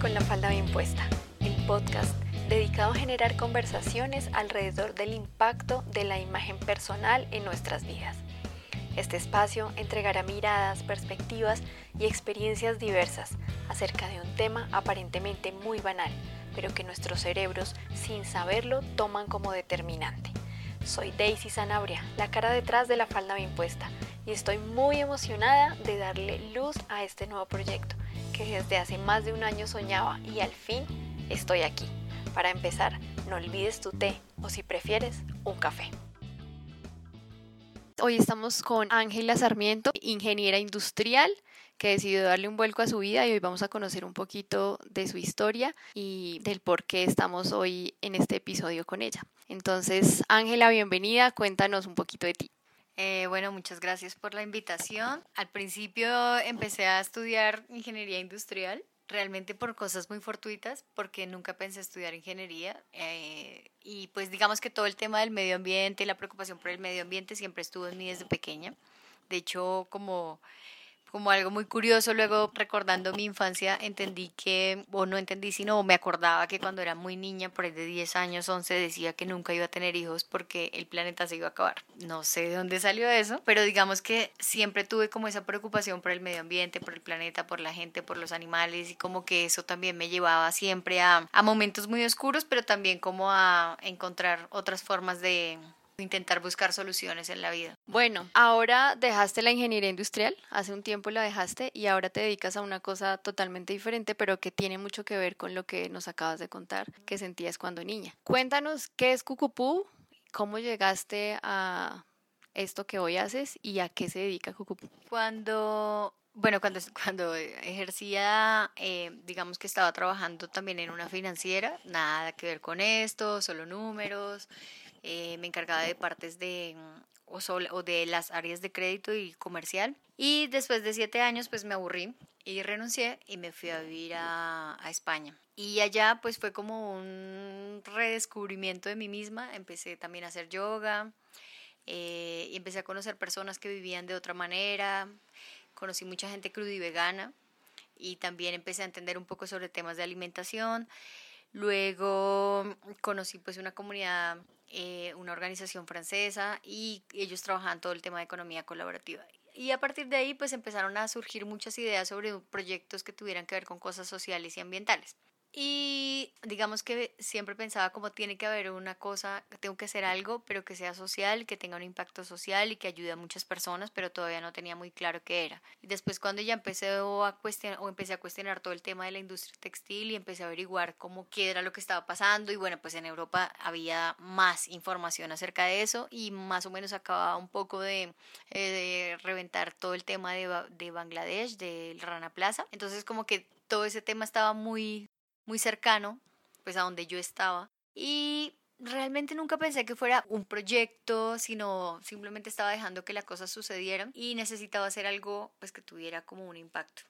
con La Falda Bien Puesta, el podcast dedicado a generar conversaciones alrededor del impacto de la imagen personal en nuestras vidas. Este espacio entregará miradas, perspectivas y experiencias diversas acerca de un tema aparentemente muy banal, pero que nuestros cerebros, sin saberlo, toman como determinante. Soy Daisy Sanabria, la cara detrás de la falda bien puesta, y estoy muy emocionada de darle luz a este nuevo proyecto que desde hace más de un año soñaba y al fin estoy aquí. Para empezar, no olvides tu té o si prefieres, un café. Hoy estamos con Ángela Sarmiento, ingeniera industrial que decidió darle un vuelco a su vida y hoy vamos a conocer un poquito de su historia y del por qué estamos hoy en este episodio con ella. Entonces, Ángela, bienvenida, cuéntanos un poquito de ti. Eh, bueno, muchas gracias por la invitación. Al principio empecé a estudiar ingeniería industrial, realmente por cosas muy fortuitas, porque nunca pensé estudiar ingeniería. Eh, y pues digamos que todo el tema del medio ambiente y la preocupación por el medio ambiente siempre estuvo en mí desde pequeña. De hecho, como como algo muy curioso, luego recordando mi infancia, entendí que, o no entendí, sino me acordaba que cuando era muy niña, por ahí de 10 años, 11, decía que nunca iba a tener hijos porque el planeta se iba a acabar. No sé de dónde salió eso, pero digamos que siempre tuve como esa preocupación por el medio ambiente, por el planeta, por la gente, por los animales y como que eso también me llevaba siempre a, a momentos muy oscuros, pero también como a encontrar otras formas de intentar buscar soluciones en la vida. Bueno, ahora dejaste la ingeniería industrial, hace un tiempo la dejaste y ahora te dedicas a una cosa totalmente diferente, pero que tiene mucho que ver con lo que nos acabas de contar, que sentías cuando niña. Cuéntanos qué es Cucupú, cómo llegaste a esto que hoy haces y a qué se dedica Cucupú. Cuando bueno, cuando, cuando ejercía, eh, digamos que estaba trabajando también en una financiera, nada que ver con esto, solo números, eh, me encargaba de partes de mm, o, o, de las áreas de crédito y comercial. Y después de siete años, pues me aburrí y renuncié y me fui a vivir a, España. Y allá, pues fue como un redescubrimiento de mí misma. Empecé también a hacer yoga eh, y empecé a conocer personas que vivían de otra manera. Conocí mucha gente cruda y vegana y también empecé a entender un poco sobre temas de alimentación. Luego conocí pues una comunidad eh, una organización francesa y ellos trabajaban todo el tema de economía colaborativa. Y a partir de ahí pues empezaron a surgir muchas ideas sobre proyectos que tuvieran que ver con cosas sociales y ambientales. Y digamos que siempre pensaba como tiene que haber una cosa, tengo que hacer algo, pero que sea social, que tenga un impacto social y que ayude a muchas personas, pero todavía no tenía muy claro qué era. Después cuando ya empecé a cuestionar, empecé a cuestionar todo el tema de la industria textil y empecé a averiguar cómo qué era lo que estaba pasando y bueno, pues en Europa había más información acerca de eso y más o menos acababa un poco de, eh, reventar todo el tema de, de Bangladesh, del Rana Plaza. Entonces como que todo ese tema estaba muy muy cercano, pues a donde yo estaba. Y realmente nunca pensé que fuera un proyecto, sino simplemente estaba dejando que las cosas sucedieran y necesitaba hacer algo pues que tuviera como un impacto.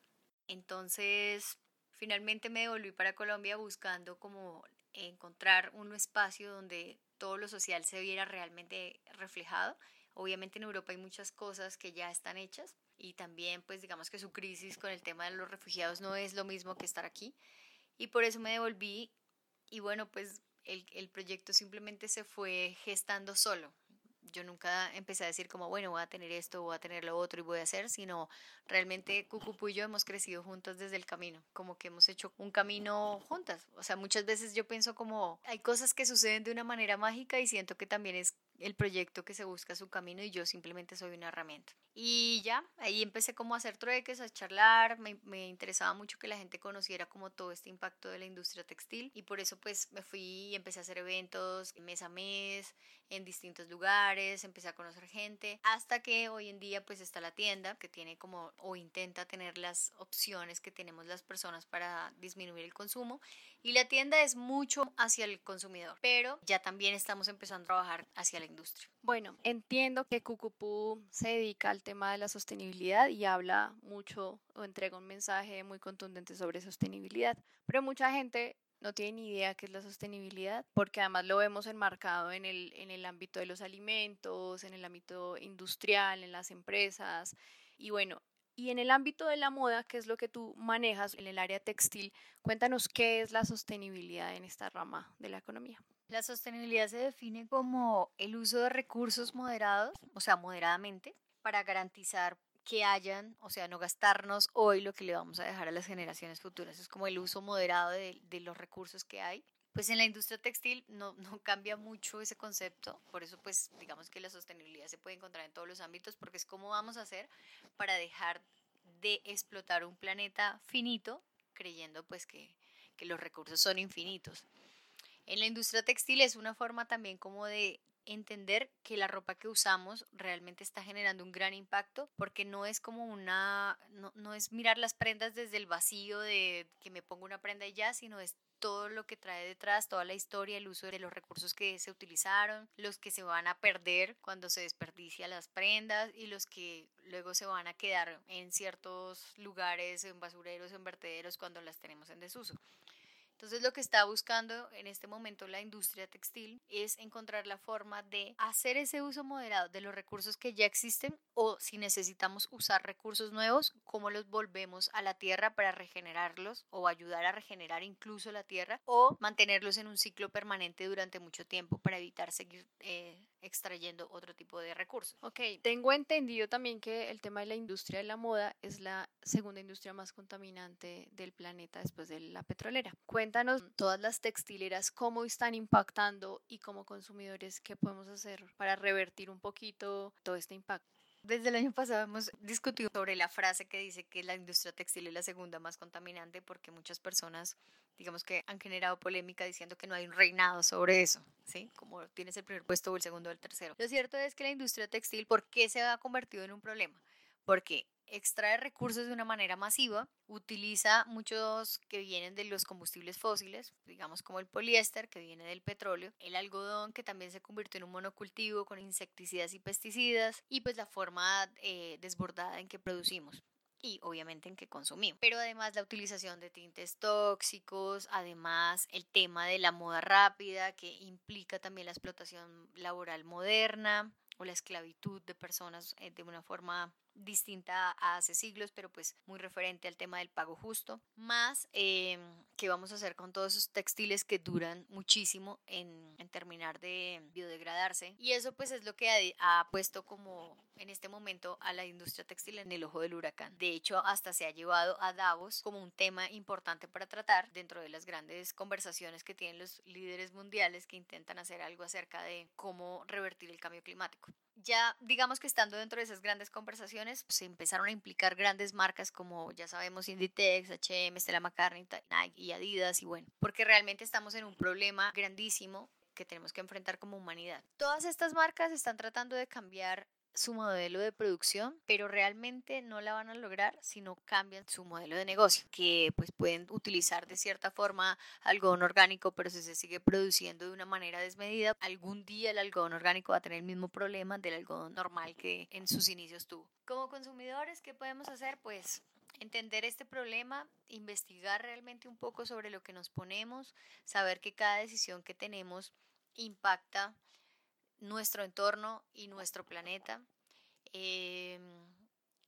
Entonces, finalmente me devolví para Colombia buscando como encontrar un espacio donde todo lo social se viera realmente reflejado. Obviamente en Europa hay muchas cosas que ya están hechas y también pues digamos que su crisis con el tema de los refugiados no es lo mismo que estar aquí. Y por eso me devolví y bueno, pues el, el proyecto simplemente se fue gestando solo. Yo nunca empecé a decir como, bueno, voy a tener esto, voy a tener lo otro y voy a hacer, sino realmente Cucupu y yo hemos crecido juntos desde el camino, como que hemos hecho un camino juntas. O sea, muchas veces yo pienso como, hay cosas que suceden de una manera mágica y siento que también es el proyecto que se busca su camino y yo simplemente soy una herramienta. Y ya, ahí empecé como a hacer trueques, a charlar, me, me, interesaba mucho que la gente conociera como todo este impacto de la industria textil y por eso pues me fui y empecé a hacer eventos mes a mes en distintos lugares, empecé a conocer gente, hasta que hoy en día pues está la tienda que tiene como o intenta tener las opciones que tenemos las personas para disminuir el consumo y la tienda es mucho hacia el consumidor, pero ya también estamos empezando a trabajar hacia la industria. Bueno, entiendo que Cucupú se dedica al tema de la sostenibilidad y habla mucho o entrega un mensaje muy contundente sobre sostenibilidad, pero mucha gente no tiene ni idea qué es la sostenibilidad, porque además lo vemos enmarcado en el, en el ámbito de los alimentos, en el ámbito industrial, en las empresas. Y bueno, Y en el ámbito de la moda, que es lo que tú manejas en el área textil, cuéntanos qué es la sostenibilidad en esta rama de la economía. La sostenibilidad se define como el uso de recursos moderados, o sea, moderadamente, para garantizar que hayan, o sea, no gastarnos hoy lo que le vamos a dejar a las generaciones futuras. Es como el uso moderado de, de los recursos que hay pues en la industria textil no, no, cambia mucho ese concepto, por eso pues digamos que la sostenibilidad se puede encontrar en todos los ámbitos, porque es cómo vamos a hacer para dejar de explotar un planeta finito, creyendo pues que, que los recursos son infinitos. En la industria textil es una forma también como de entender que la ropa que usamos realmente está generando un gran impacto porque no es como una, no, no, es mirar las prendas desde el vacío de que me pongo una prenda y ya, sino es todo lo que trae detrás, toda la historia, el uso de los recursos que se utilizaron, los que se van a perder cuando se desperdicia las prendas y los que luego se van a quedar en ciertos lugares, en basureros, en vertederos cuando las tenemos en desuso. Entonces lo que está buscando en este momento la industria textil es encontrar la forma de hacer ese uso moderado de los recursos que ya existen o si necesitamos usar recursos nuevos, cómo los volvemos a la tierra para regenerarlos o ayudar a regenerar incluso la tierra o mantenerlos en un ciclo permanente durante mucho tiempo para evitar seguir eh, extrayendo otro tipo de recursos. Ok, tengo entendido también que el tema de la industria de la moda es la segunda industria más contaminante del planeta después de la petrolera. Cuéntanos todas las textileras cómo están impactando y como consumidores qué podemos hacer para revertir un poquito todo este impacto. Desde el año pasado hemos discutido sobre la frase que dice que la industria textil es la segunda más contaminante porque muchas personas, digamos que han generado polémica diciendo que no hay un reinado sobre eso, ¿sí? Como tienes el primer puesto o el segundo o el tercero. Lo cierto es que la industria textil, ¿por qué se ha convertido en un problema? Porque extrae recursos de una manera masiva, utiliza muchos que vienen de los combustibles fósiles, digamos como el poliéster que viene del petróleo, el algodón que también se convirtió en un monocultivo con insecticidas y pesticidas y pues la forma eh, desbordada en que producimos y obviamente en que consumimos. Pero además la utilización de tintes tóxicos, además el tema de la moda rápida que implica también la explotación laboral moderna o la esclavitud de personas eh, de una forma distinta a hace siglos, pero pues muy referente al tema del pago justo, más eh, qué vamos a hacer con todos esos textiles que duran muchísimo en, en, terminar de biodegradarse. Y eso pues es lo que ha, ha, puesto como en este momento a la industria textil en el ojo del huracán. De hecho, hasta se ha llevado a Davos como un tema importante para tratar dentro de las grandes conversaciones que tienen los líderes mundiales que intentan hacer algo acerca de cómo revertir el cambio climático ya digamos que estando dentro de esas grandes conversaciones, se empezaron a implicar grandes marcas como ya sabemos Inditex, H&M, Stella McCartney, Nike y Adidas y bueno, porque realmente estamos en un problema grandísimo que tenemos que enfrentar como humanidad. Todas estas marcas están tratando de cambiar su modelo de producción, pero realmente no la van a lograr si no cambian su modelo de negocio, que pues pueden utilizar de cierta forma algodón orgánico, pero si se sigue produciendo de una manera desmedida, algún día el algodón orgánico va a tener el mismo problema del algodón normal que en sus inicios tuvo. Como consumidores, ¿qué podemos hacer? Pues entender este problema, investigar realmente un poco sobre lo que nos ponemos, saber que cada decisión que tenemos impacta nuestro entorno y nuestro planeta. Em,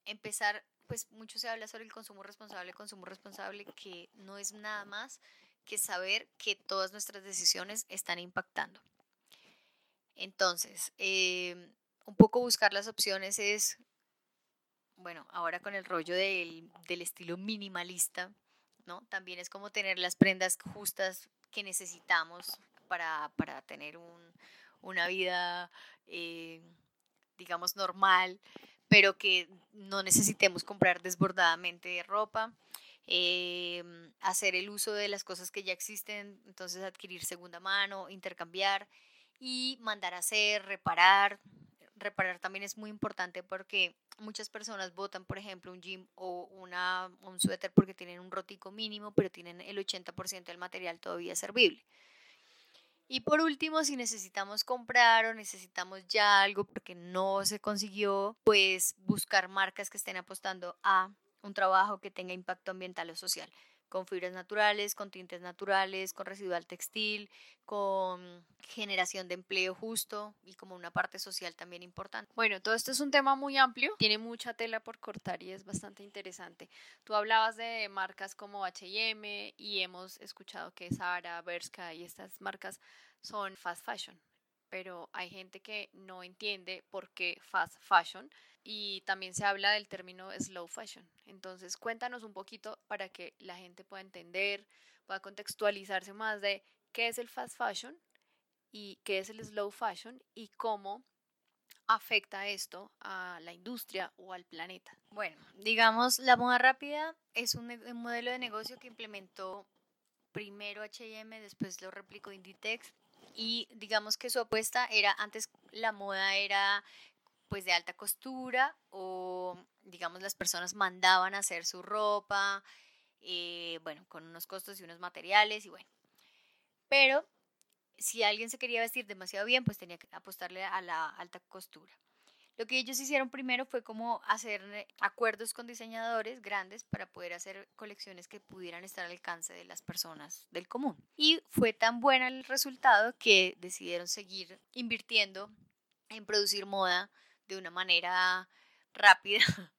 empezar, pues mucho se habla sobre el consumo responsable, consumo responsable, que no es nada más que saber que todas nuestras decisiones están impactando. Entonces, em, un poco buscar las opciones es, bueno, ahora con el rollo del, del estilo minimalista, ¿no? También es como tener las prendas justas que necesitamos para, para tener un, una vida, eh, digamos, normal, pero que no necesitemos comprar desbordadamente ropa. Eh, hacer el uso de las cosas que ya existen, entonces adquirir segunda mano, intercambiar y mandar a hacer, reparar. Reparar también es muy importante porque muchas personas votan, por ejemplo, un jean o una, un suéter porque tienen un rotico mínimo, pero tienen el 80% del material todavía servible. Y por último, si necesitamos comprar o necesitamos ya algo porque no se consiguió, pues buscar marcas que estén apostando a un trabajo que tenga impacto ambiental o social. Con fibras naturales, con tintes naturales, con residual textil, con generación de empleo justo y como una parte social también importante. Bueno, todo esto es un tema muy amplio, tiene mucha tela por cortar y es bastante interesante. Tú hablabas de marcas como H&M y hemos escuchado que Zara, Bershka y estas marcas son fast fashion pero hay gente que no entiende por qué fast fashion y también se habla del término slow fashion. Entonces, cuéntanos un poquito para que la gente pueda entender, pueda contextualizarse más de qué es el fast fashion y qué es el slow fashion y cómo afecta esto a la industria o al planeta. Bueno, digamos, la moda rápida es un, modelo de negocio que implementó primero H&M, después lo replicó Inditex y digamos que su apuesta era, antes la moda era pues de alta costura o digamos las personas mandaban a hacer su ropa, eh, bueno, con unos costos y unos materiales y bueno. Pero si alguien se quería vestir demasiado bien, pues tenía que apostarle a la alta costura. Lo que ellos hicieron primero fue como hacer acuerdos con diseñadores grandes para poder hacer colecciones que pudieran estar al alcance de las personas del común. Y fue tan bueno el resultado que decidieron seguir invirtiendo en producir moda de una manera rápida,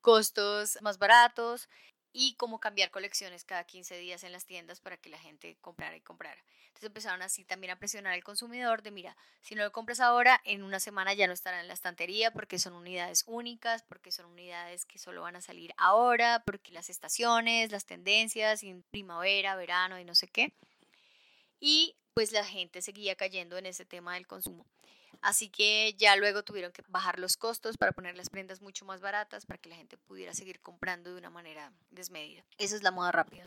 costos más baratos y como cambiar colecciones cada 15 días en las tiendas para que la gente comprara y comprara. Entonces empezaron así también a presionar al consumidor de, mira, si no lo compras ahora, en una semana ya no estará en la estantería porque son unidades únicas, porque son unidades que solo van a salir ahora, porque las estaciones, las tendencias, en primavera, verano y no sé qué. Y pues la gente seguía cayendo en ese tema del consumo. Así que ya luego tuvieron que bajar los costos para poner las prendas mucho más baratas para que la gente pudiera seguir comprando de una manera desmedida. Esa es la moda rápida.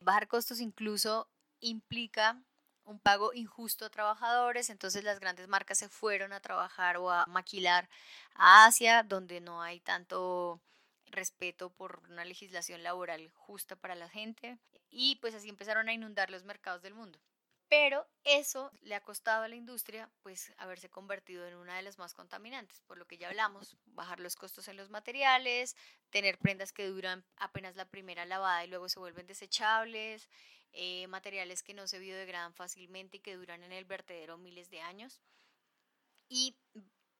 Bajar costos incluso implica un pago injusto a trabajadores, entonces las grandes marcas se fueron a trabajar o a maquilar a Asia, donde no hay tanto respeto por una legislación laboral justa para la gente y pues así empezaron a inundar los mercados del mundo. Pero eso le ha costado a la industria pues haberse convertido en una de las más contaminantes, por lo que ya hablamos, bajar los costos en los materiales, tener prendas que duran apenas la primera lavada y luego se vuelven desechables, eh, materiales que no se biodegradan fácilmente y que duran en el vertedero miles de años. Y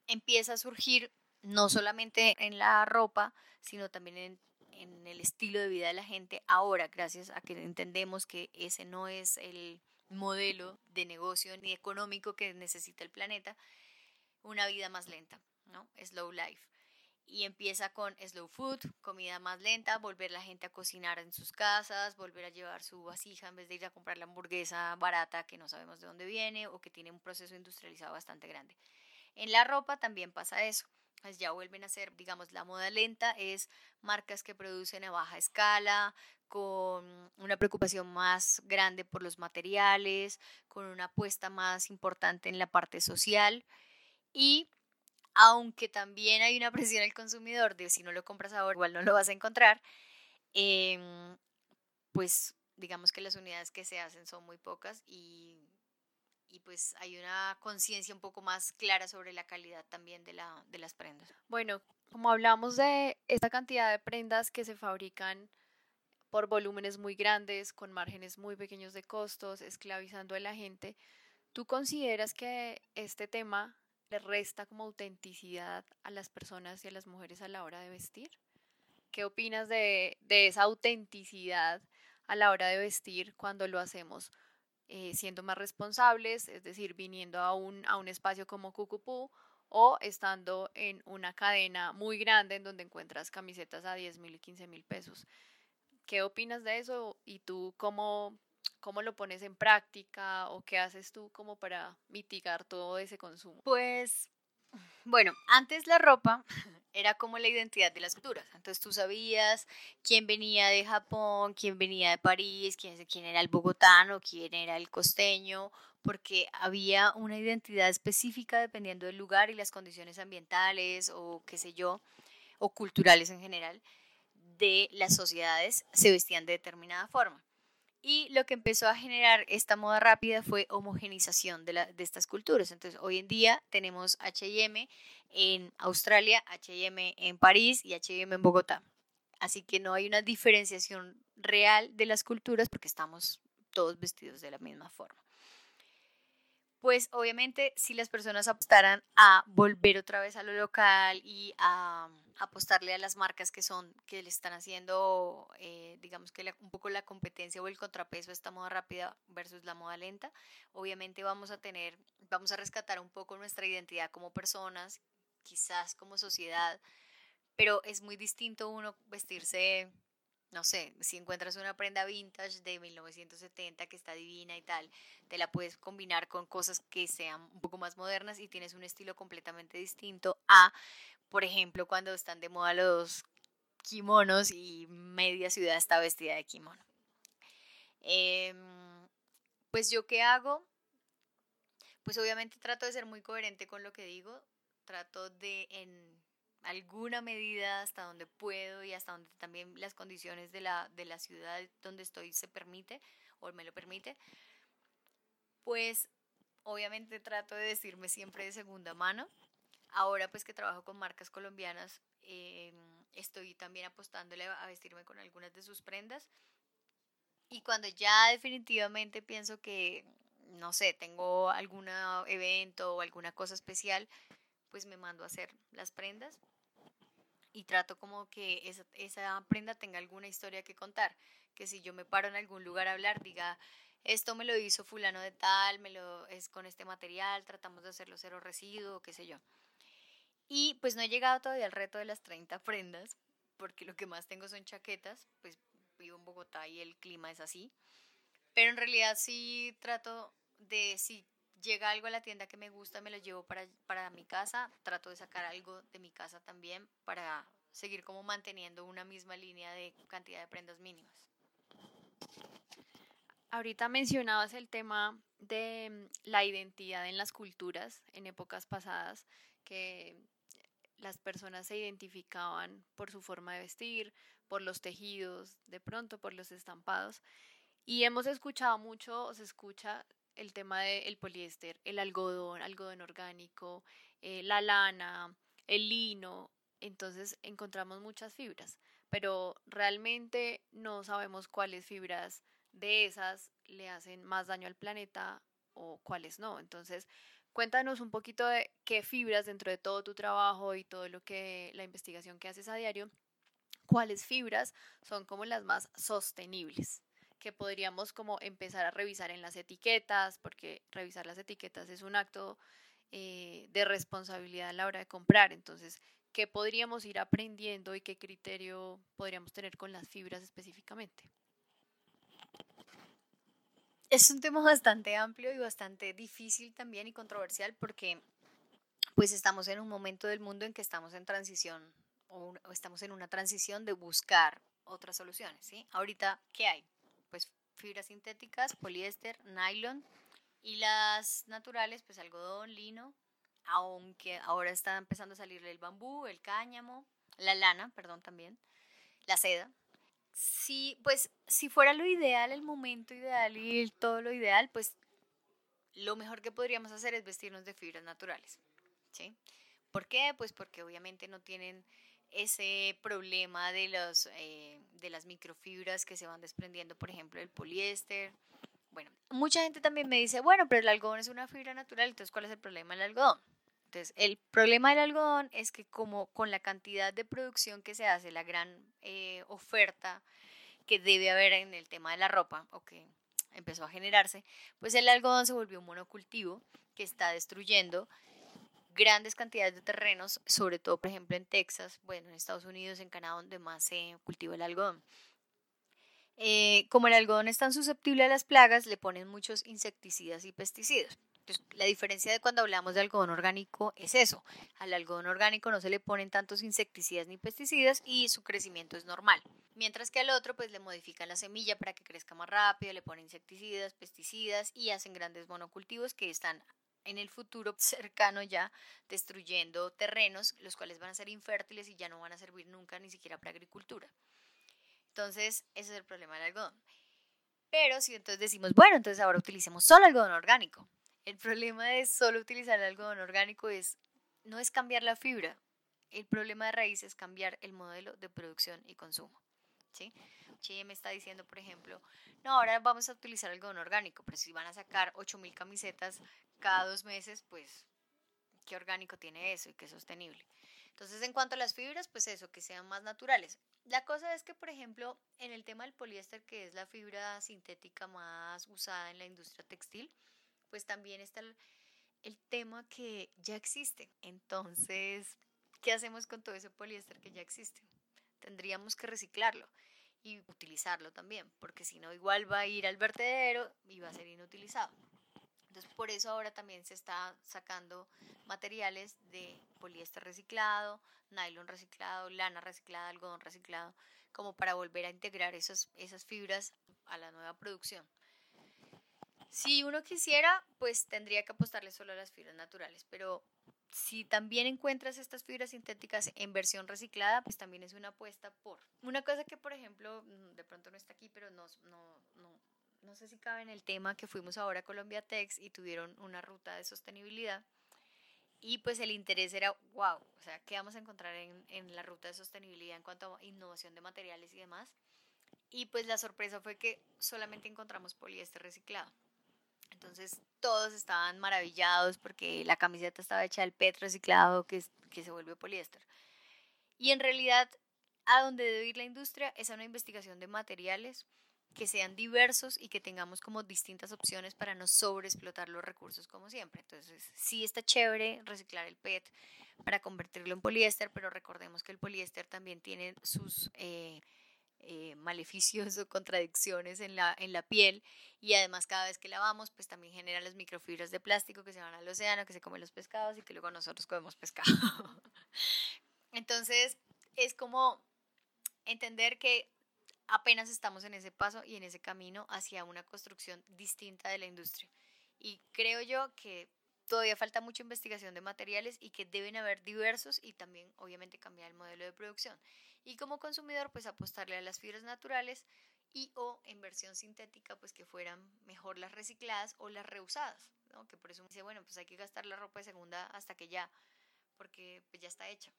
empieza a surgir no solamente en la ropa, sino también en, en el estilo de vida de la gente ahora, gracias a que entendemos que ese no es el modelo de negocio ni económico que necesita el planeta, una vida más lenta, ¿no? Slow life. Y empieza con slow food, comida más lenta, volver la gente a cocinar en sus casas, volver a llevar su vasija en vez de ir a comprar la hamburguesa barata que no sabemos de dónde viene o que tiene un proceso industrializado bastante grande. En la ropa también pasa eso. Pues ya vuelven a ser, digamos, la moda lenta es marcas que producen a baja escala, con una preocupación más grande por los materiales, con una apuesta más importante en la parte social. Y aunque también hay una presión al consumidor de si no lo compras ahora igual no lo vas a encontrar, em, pues digamos que las unidades que se hacen son muy pocas y, y pues hay una conciencia un poco más clara sobre la calidad también de, la, de las prendas. Bueno, como hablamos de esta cantidad de prendas que se fabrican por volúmenes muy grandes, con márgenes muy pequeños de costos, esclavizando a la gente. ¿Tú consideras que este tema le resta como autenticidad a las personas y a las mujeres a la hora de vestir? ¿Qué opinas de, esa autenticidad a la hora de vestir cuando lo hacemos eh, siendo más responsables, es decir, viniendo a un, a un espacio como Cucupú o estando en una cadena muy grande en donde encuentras camisetas a 10 mil y 15 mil pesos? ¿Qué opinas de eso y tú cómo, cómo lo pones en práctica o qué haces tú como para mitigar todo ese consumo? Pues, bueno, antes la ropa era como la identidad de las culturas. Entonces tú sabías quién venía de Japón, quién venía de París, quién, quién era el bogotano, quién era el costeño, porque había una identidad específica dependiendo del lugar y las condiciones ambientales o qué sé yo, o culturales en general de las sociedades se vestían de determinada forma. Y lo que empezó a generar esta moda rápida fue homogenización de, estas culturas. Entonces, hoy en día tenemos HM en Australia, HM en París y HM en Bogotá. Así que no hay una diferenciación real de las culturas porque estamos todos vestidos de la misma forma. Pues obviamente si las personas apostaran a volver otra vez a lo local y a apostarle a las marcas que son, que le están haciendo, eh, digamos que un poco la competencia o el contrapeso a esta moda rápida versus la moda lenta, obviamente vamos a tener, vamos a rescatar un poco nuestra identidad como personas, quizás como sociedad, pero es muy distinto uno vestirse no sé, si encuentras una prenda vintage de 1970 que está divina y tal, te la puedes combinar con cosas que sean un poco más modernas y tienes un estilo completamente distinto a, por ejemplo, cuando están de moda los kimonos y media ciudad está vestida de kimono. Em, pues yo qué hago? Pues obviamente trato de ser muy coherente con lo que digo, trato de alguna medida hasta donde puedo y hasta donde también las condiciones de la, de la ciudad donde estoy se permite o me lo permite, pues obviamente trato de decirme siempre de segunda mano. Ahora pues que trabajo con marcas colombianas, em, estoy también apostándole a vestirme con algunas de sus prendas. Y cuando ya definitivamente pienso que, no sé, tengo algún evento o alguna cosa especial, pues me mando a hacer las prendas y trato como que esa, prenda tenga alguna historia que contar, que si yo me paro en algún lugar a hablar, diga, esto me lo hizo fulano de tal, me lo es con este material, tratamos de hacerlo cero residuo, qué sé yo. Y pues no he llegado todavía al reto de las 30 prendas, porque lo que más tengo son chaquetas, pues vivo en Bogotá y el clima es así. Pero en realidad sí trato de, si llega algo a la tienda que me gusta, me lo llevo para, para mi casa, trato de sacar algo de mi casa también para seguir como manteniendo una misma línea de cantidad de prendas mínimas. Ahorita mencionabas el tema de mm, la identidad en las culturas en épocas pasadas, que las personas se identificaban por su forma de vestir, por los tejidos, de pronto por los estampados. Y hemos escuchado mucho, se escucha el tema del poliéster, el algodón, algodón orgánico, eh, la lana, el lino, entonces encontramos muchas fibras, pero realmente no sabemos cuáles fibras de esas le hacen más daño al planeta o cuáles no. Entonces, cuéntanos un poquito de qué fibras dentro de todo tu trabajo y todo lo que la investigación que haces a diario, cuáles fibras son como las más sostenibles que podríamos como empezar a revisar en las etiquetas, porque revisar las etiquetas es un acto eh, de responsabilidad a la hora de comprar. Entonces, ¿qué podríamos ir aprendiendo y qué criterio podríamos tener con las fibras específicamente? Es un tema bastante amplio y bastante difícil también y controversial porque pues estamos en un momento del mundo en que estamos en transición o, estamos en una transición de buscar otras soluciones, ¿sí? Ahorita, ¿qué hay? Fibras sintéticas, poliéster, nylon y las naturales, pues algodón, lino, aunque ahora está empezando a salir el bambú, el cáñamo, la lana, perdón, también, la seda. Sí, pues si fuera lo ideal, el momento ideal y todo lo ideal, pues lo mejor que podríamos hacer es vestirnos de fibras naturales, ¿sí? ¿Por qué? Pues porque obviamente no tienen ese problema de, los, eh, de las microfibras que se van desprendiendo, por ejemplo, el poliéster. Bueno, mucha gente también me dice, bueno, pero el algodón es una fibra natural, entonces ¿cuál es el problema del algodón? Entonces, el problema del algodón es que como con la cantidad de producción que se hace, la gran eh, oferta que debe haber en el tema de la ropa, o que empezó a generarse, pues el algodón se volvió un monocultivo que está destruyendo grandes cantidades de terrenos, sobre todo, por ejemplo, en Texas, bueno, en Estados Unidos, en Canadá, donde más se cultiva el algodón. Eh, como el algodón es tan susceptible a las plagas, le ponen muchos insecticidas y pesticidas. La diferencia de cuando hablamos de algodón orgánico es eso. Al algodón orgánico no se le ponen tantos insecticidas ni pesticidas y su crecimiento es normal. Mientras que al otro, pues le modifican la semilla para que crezca más rápido, le ponen insecticidas, pesticidas y hacen grandes monocultivos que están en el futuro cercano ya destruyendo terrenos, los cuales van a ser infértiles y ya no van a servir nunca ni siquiera para agricultura. Entonces, ese es el problema del algodón. Pero si entonces decimos, bueno, entonces ahora utilicemos solo algodón orgánico. El problema de solo utilizar el algodón orgánico es, no es cambiar la fibra, el problema de raíz es cambiar el modelo de producción y consumo. ¿sí? H&M está diciendo, por ejemplo, no, ahora vamos a utilizar algodón orgánico, pero si van a sacar 8.000 camisetas cada dos meses, pues, ¿qué orgánico tiene eso y qué sostenible? Entonces, en cuanto a las fibras, pues eso, que sean más naturales. La cosa es que, por ejemplo, en el tema del poliéster, que es la fibra sintética más usada en la industria textil, pues también está el tema que ya existe. Entonces, ¿qué hacemos con todo ese poliéster que ya existe? Tendríamos que reciclarlo y utilizarlo también, porque si no, igual va a ir al vertedero y va a ser inutilizado. Entonces, por eso ahora también se está sacando materiales de poliéster reciclado, nylon reciclado, lana reciclada, algodón reciclado, como para volver a integrar esas, esas fibras a la nueva producción. Si uno quisiera, pues tendría que apostarle solo a las fibras naturales, pero si también encuentras estas fibras sintéticas en versión reciclada, pues también es una apuesta por. Una cosa que, por ejemplo, mm, de pronto no está aquí, pero no, no, no, sé si cabe en el tema que fuimos ahora a Colombia Tex y tuvieron una ruta de sostenibilidad. Y pues el interés era, wow, o sea, ¿qué vamos a encontrar en, en la ruta de sostenibilidad en cuanto a innovación de materiales y demás? Y pues la sorpresa fue que solamente encontramos poliéster reciclado. Entonces todos estaban maravillados porque la camiseta estaba hecha del PET reciclado que, se vuelve poliéster. Y en realidad a donde debe ir la industria es a una investigación de materiales que sean diversos y que tengamos como distintas opciones para no sobreexplotar los recursos como siempre. Entonces, sí está chévere reciclar el PET para convertirlo en poliéster, pero recordemos que el poliéster también tiene sus eh, eh, maleficios o contradicciones en la, en la piel y además cada vez que lavamos pues también genera las microfibras de plástico que se van al océano, que se comen los pescados y que luego nosotros comemos pescado. Entonces, es como entender que apenas estamos en ese paso y en ese camino hacia una construcción distinta de la industria. Y creo yo que todavía falta mucha investigación de materiales y que deben haber diversos y también obviamente cambiar el modelo de producción. Y como consumidor pues apostarle a las fibras naturales y o en versión sintética pues que fueran mejor las recicladas o las reusadas, ¿no? que por eso dice bueno pues hay que gastar la ropa de segunda hasta que ya, porque pues ya está hecha.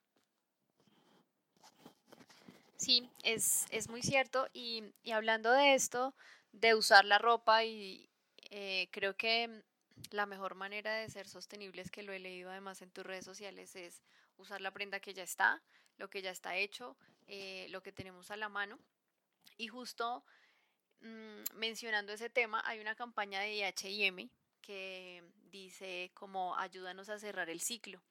Sí, es, es muy cierto. Y, y, hablando de esto, de usar la ropa, y eh, creo que la mejor manera de ser sostenible es que lo he leído además en tus redes sociales, es usar la prenda que ya está, lo que ya está hecho, eh, lo que tenemos a la mano. Y justo mmm, mencionando ese tema, hay una campaña de HM que dice como ayúdanos a cerrar el ciclo.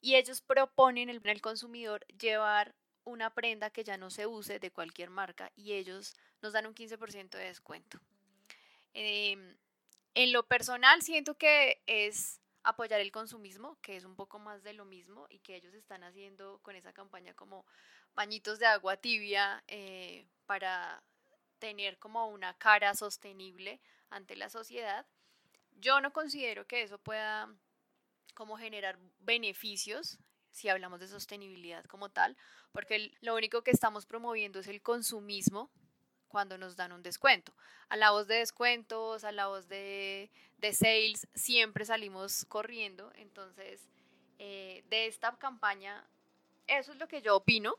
Y ellos proponen el, el consumidor llevar una prenda que ya no se use de cualquier marca y ellos nos dan un 15% de descuento. En lo personal siento que es apoyar el consumismo, que es un poco más de lo mismo y que ellos están haciendo con esa campaña como pañitos de agua tibia eh, para tener como una cara sostenible ante la sociedad. Yo no considero que eso pueda como generar beneficios si hablamos de sostenibilidad como tal, porque lo único que estamos promoviendo es el consumismo cuando nos dan un descuento. A la voz de descuentos, a la voz de, de sales, siempre salimos corriendo. Entonces, eh, de esta campaña, eso es lo que yo opino,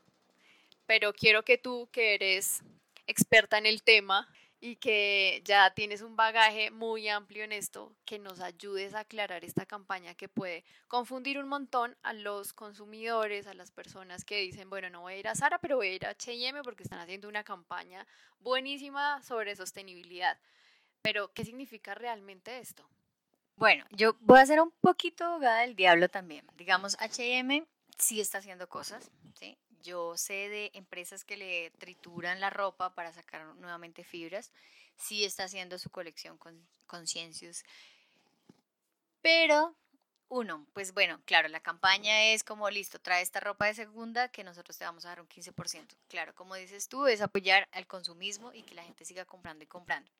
pero quiero que tú, que eres experta en el tema, y que ya tienes un bagaje muy amplio en esto, que nos ayudes a aclarar esta campaña que puede confundir un montón a los consumidores, a las personas que dicen, bueno, no voy a ir a Sara, pero voy a ir a H&M porque están haciendo una campaña buenísima sobre sostenibilidad. Pero, ¿qué significa realmente esto? Bueno, yo voy a ser un poquito abogada del diablo también. Digamos, H&M sí está haciendo cosas, ¿sí? Yo sé de empresas que le trituran la ropa para sacar nuevamente fibras. Sí está haciendo su colección con conciencios. Pero, uno, pues bueno, claro, la campaña es como, listo, trae esta ropa de segunda que nosotros te vamos a dar un 15%. Claro, como dices tú, es apoyar al consumismo y que la gente siga comprando y comprando.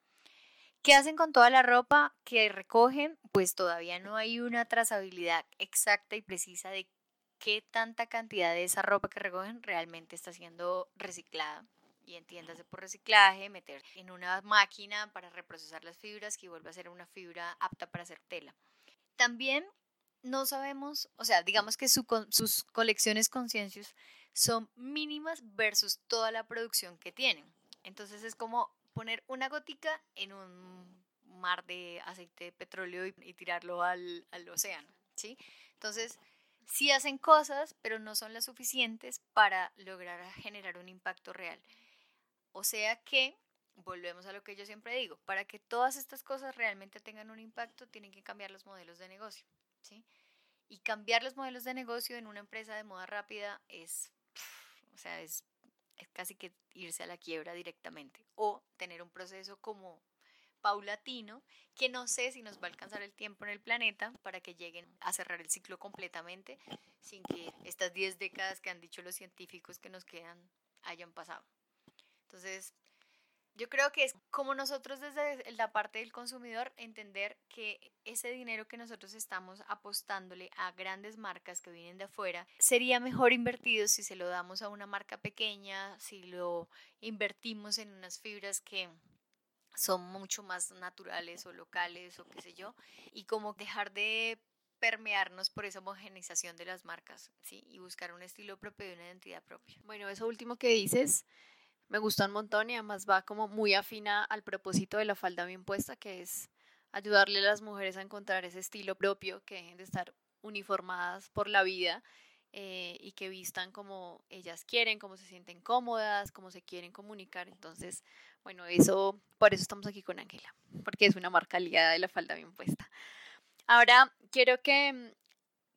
¿Qué hacen con toda la ropa que recogen? Pues todavía no hay una trazabilidad exacta y precisa de qué tanta cantidad de esa ropa que recogen realmente está siendo reciclada. Y entiéndase por reciclaje, meter en una máquina para reprocesar las fibras que vuelva a ser una fibra apta para hacer tela. También no sabemos, o sea, digamos que sus colecciones conciencios son mínimas versus toda la producción que tienen. Entonces es como poner una gotica en un mar de aceite de petróleo y, tirarlo al, al, océano, ¿sí? Entonces, sí hacen cosas, pero no son las suficientes para lograr generar un impacto real. O sea que, volvemos a lo que yo siempre digo, para que todas estas cosas realmente tengan un impacto, tienen que cambiar los modelos de negocio, ¿sí? Y cambiar los modelos de negocio en una empresa de moda rápida es, o sea, es, es casi que irse a la quiebra directamente. O tener un proceso como paulatino que no sé si nos va a alcanzar el tiempo en el planeta para que lleguen a cerrar el ciclo completamente sin que estas 10 décadas que han dicho los científicos que nos quedan hayan pasado. Entonces, yo creo que es como nosotros desde la parte del consumidor entender que ese dinero que nosotros estamos apostándole a grandes marcas que vienen de afuera sería mejor invertido si se lo damos a una marca pequeña, si lo invertimos en unas fibras que son mucho más naturales o locales o qué sé yo, y como dejar de permearnos por esa homogenización de las marcas, ¿sí? Y buscar un estilo propio y una identidad propia. Bueno, eso último que dices me gusta un montón y además va como muy afina al propósito de la falda bien puesta, que es ayudarle a las mujeres a encontrar ese estilo propio, que dejen de estar uniformadas por la vida eh, y que vistan como ellas quieren, como se sienten cómodas, como se quieren comunicar. Entonces, bueno, eso, por eso estamos aquí con Ángela, porque es una marca aliada de la falda bien puesta. Ahora, quiero que,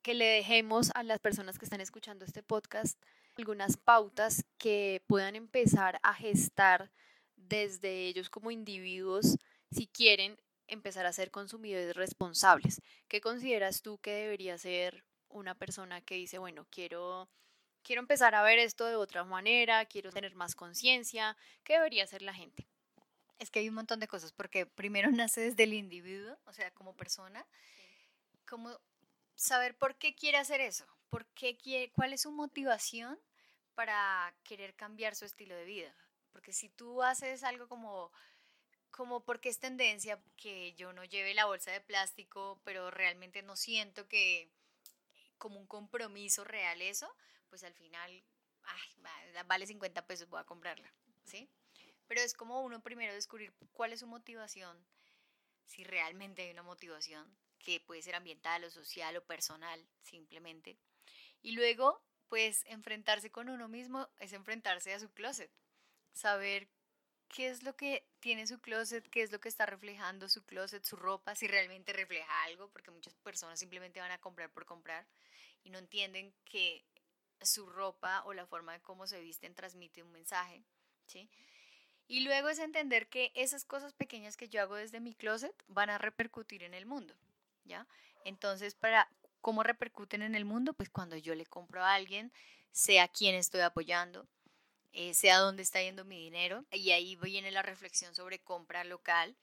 que le dejemos a las personas que están escuchando este podcast algunas pautas que puedan empezar a gestar desde ellos como individuos si quieren empezar a ser consumidores responsables. ¿Qué consideras tú que debería ser una persona que dice, bueno, quiero, quiero empezar a ver esto de otra manera, quiero tener más conciencia, ¿qué debería hacer la gente? Es que hay un montón de cosas, porque primero nace desde el individuo, o sea, como persona, como saber por qué quiere hacer eso, por qué quiere, cuál es su motivación para querer cambiar su estilo de vida. Porque si tú haces algo como como porque es tendencia que yo no lleve la bolsa de plástico, pero realmente no siento que como un compromiso real eso, pues al final, ay, vale 50 pesos, voy a comprarla, ¿sí? Pero es como uno primero descubrir cuál es su motivación, si realmente hay una motivación, que puede ser ambiental o social o personal, simplemente. Y luego, pues enfrentarse con uno mismo es enfrentarse a su closet, saber qué es lo que tiene su closet, qué es lo que está reflejando su closet, su ropa, si realmente refleja algo, porque muchas personas simplemente van a comprar por comprar y no entienden que su ropa o la forma de cómo se visten transmite un mensaje, ¿sí? Y luego es entender que esas cosas pequeñas que yo hago desde mi closet van a repercutir en el mundo, ¿ya? Entonces, para cómo repercuten en el mundo, pues cuando yo le compro a alguien, sea a quién estoy apoyando, eh, sea dónde está yendo mi dinero. Y ahí viene la reflexión sobre compra local.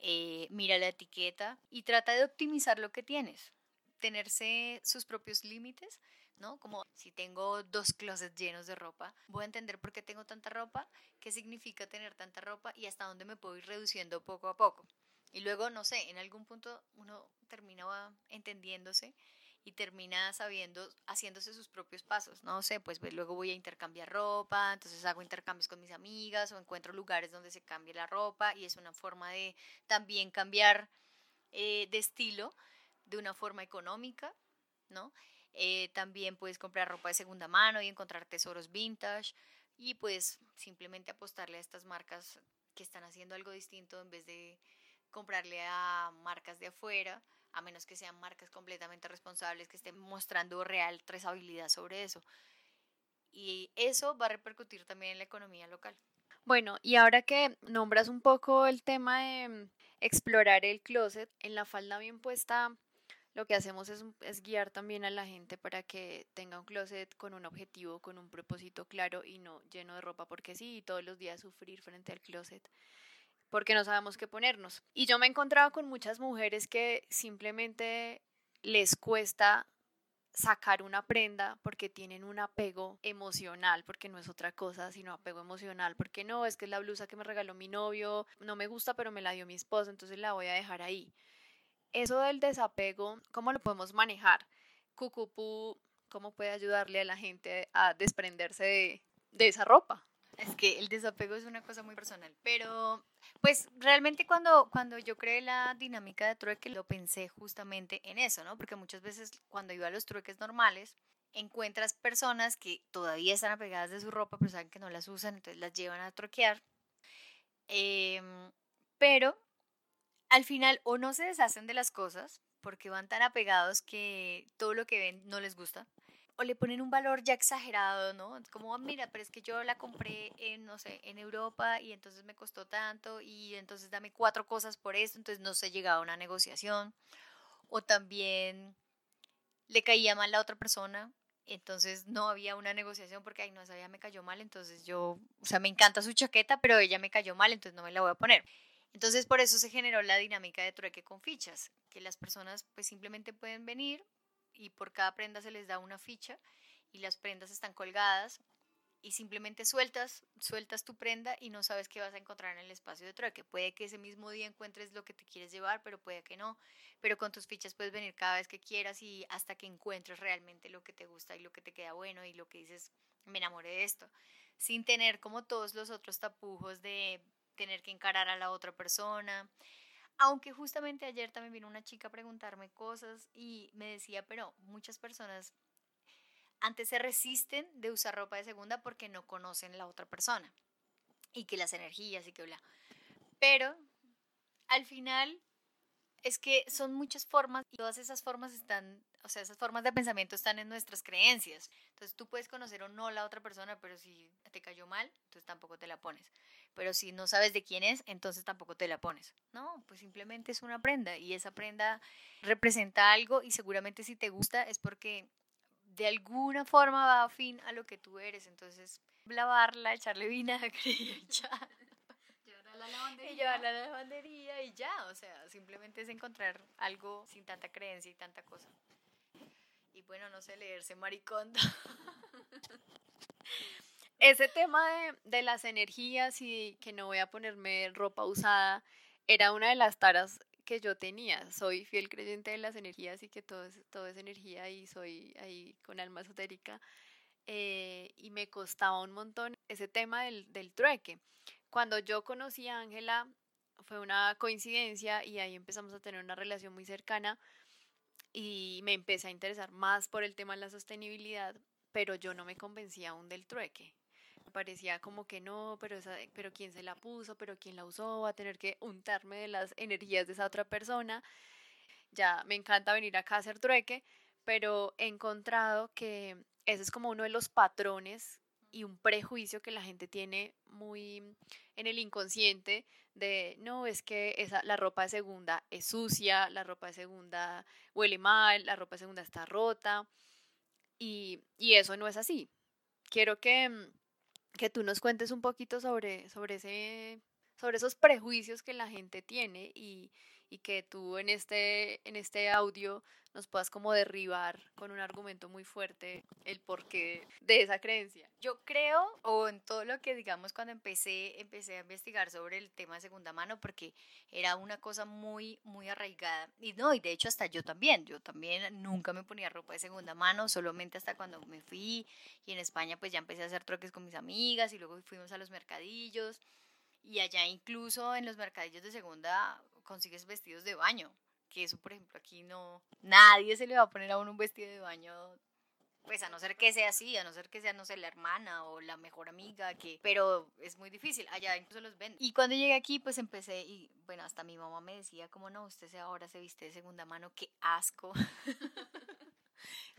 Eh, mira la etiqueta y trata de optimizar lo que tienes. Tenerse sus propios límites, ¿no? Como si tengo dos closets llenos de ropa, voy a entender por qué tengo tanta ropa, qué significa tener tanta ropa y hasta dónde me puedo ir reduciendo poco a poco. Y luego, no sé, en algún punto uno termina entendiéndose y termina sabiendo, haciéndose sus propios pasos. No sé, pues, luego voy a intercambiar ropa, entonces hago intercambios con mis amigas o encuentro lugares donde se cambie la ropa y es una forma de también cambiar eh, de estilo de una forma económica, ¿no? Eh, también puedes comprar ropa de segunda mano y encontrar tesoros vintage y pues simplemente apostarle a estas marcas que están haciendo algo distinto en vez de comprarle a marcas de afuera a menos que sean marcas completamente responsables que estén mostrando real trazabilidad sobre eso. Y eso va a repercutir también en la economía local. Bueno, y ahora que nombras un poco el tema de explorar el closet, en la falda bien puesta, lo que hacemos es, es, guiar también a la gente para que tenga un closet con un objetivo, con un propósito claro y no lleno de ropa porque sí, todos los días sufrir frente al closet porque no sabemos qué ponernos. Y yo me he encontrado con muchas mujeres que simplemente les cuesta sacar una prenda porque tienen un apego emocional, porque no es otra cosa, sino apego emocional, porque no, es que es la blusa que me regaló mi novio, no me gusta, pero me la dio mi esposo, entonces la voy a dejar ahí. Eso del desapego, ¿cómo lo podemos manejar? Cucupú, ¿cómo puede ayudarle a la gente a desprenderse de, de esa ropa? Es que el desapego es una cosa muy personal, pero pues realmente cuando, cuando yo creé la dinámica de trueque lo pensé justamente en eso, ¿no? Porque muchas veces cuando iba a los trueques normales, encuentras personas que todavía están apegadas de su ropa, pero saben que no las usan, entonces las llevan a troquear. Em, pero al final o no se deshacen de las cosas porque van tan apegados que todo lo que ven no les gusta. O le ponen un valor ya exagerado, ¿no? Como, ah, mira, pero es que yo la compré en, no sé, en Europa y entonces me costó tanto y entonces dame cuatro cosas por esto, entonces no se llegaba a una negociación. O también le caía mal la otra persona entonces no había una negociación porque, ay, no, esa ya me cayó mal, entonces yo, o sea, me encanta su chaqueta, pero ella me cayó mal, entonces no me la voy a poner. Entonces por eso se generó la dinámica de trueque con fichas, que las personas pues simplemente pueden venir y por cada prenda se les da una ficha y las prendas están colgadas y simplemente sueltas, sueltas tu prenda y no sabes qué vas a encontrar en el espacio de trueque. Puede que ese mismo día encuentres lo que te quieres llevar, pero puede que no. Pero con tus fichas puedes venir cada vez que quieras y hasta que encuentres realmente lo que te gusta y lo que te queda bueno y lo que dices, me enamoré de esto. Sin tener como todos los otros tapujos de tener que encarar a la otra persona. Aunque justamente ayer también vino una chica a preguntarme cosas y me decía, pero muchas personas antes se resisten de usar ropa de segunda porque no conocen la otra persona y que las energías y que bla. Pero al final es que son muchas formas y todas esas formas están, o sea, esas formas de pensamiento están en nuestras creencias. Entonces tú puedes conocer o no la otra persona, pero si te cayó mal, entonces tampoco te la pones. Pero si no sabes de quién es, entonces tampoco te la pones. No, pues simplemente es una prenda y esa prenda representa algo y seguramente si te gusta es porque de alguna forma va a fin a lo que tú eres. Entonces, lavarla, echarle vinagre y ya. Llevarla a la lavandería. Y llevarla a la lavandería y ya. O sea, simplemente es encontrar algo sin tanta creencia y tanta cosa. Y bueno, no sé, leerse maricondo. Ese tema de, de las energías y que no voy a ponerme ropa usada era una de las taras que yo tenía. Soy fiel creyente de las energías y que todo es, todo es energía y soy ahí con alma esotérica. Eh, y me costaba un montón ese tema del, del trueque. Cuando yo conocí a Ángela fue una coincidencia y ahí empezamos a tener una relación muy cercana y me empecé a interesar más por el tema de la sostenibilidad, pero yo no me convencía aún del trueque parecía como que no, pero, esa, pero quién se la puso, pero quién la usó, va a tener que untarme de las energías de esa otra persona. Ya me encanta venir acá a hacer trueque, pero he encontrado que ese es como uno de los patrones y un prejuicio que la gente tiene muy en el inconsciente de no es que esa la ropa de segunda es sucia, la ropa de segunda huele mal, la ropa de segunda está rota y, y eso no es así. Quiero que que tú nos cuentes un poquito sobre, sobre, ese, sobre esos prejuicios que la gente tiene y, y que tú en este, en este audio nos puedas como derribar con un argumento muy fuerte el porqué de esa creencia. Yo creo, o en todo lo que digamos cuando empecé, empecé a investigar sobre el tema de segunda mano, porque era una cosa muy, muy arraigada. Y no, y de hecho hasta yo también, yo también nunca me ponía ropa de segunda mano, solamente hasta cuando me fui y en España pues ya empecé a hacer troques con mis amigas y luego fuimos a los mercadillos. Y allá incluso en los mercadillos de segunda consigues vestidos de baño, que eso por ejemplo aquí no, nadie se le va a poner a uno un vestido de baño pues a no ser que sea así, a no ser que sea, no sé, la hermana o la mejor amiga, que, pero es muy difícil, allá incluso los ven. Y cuando llegué aquí, pues empecé, y bueno, hasta mi mamá me decía, como no, usted ahora se viste de segunda mano, qué asco.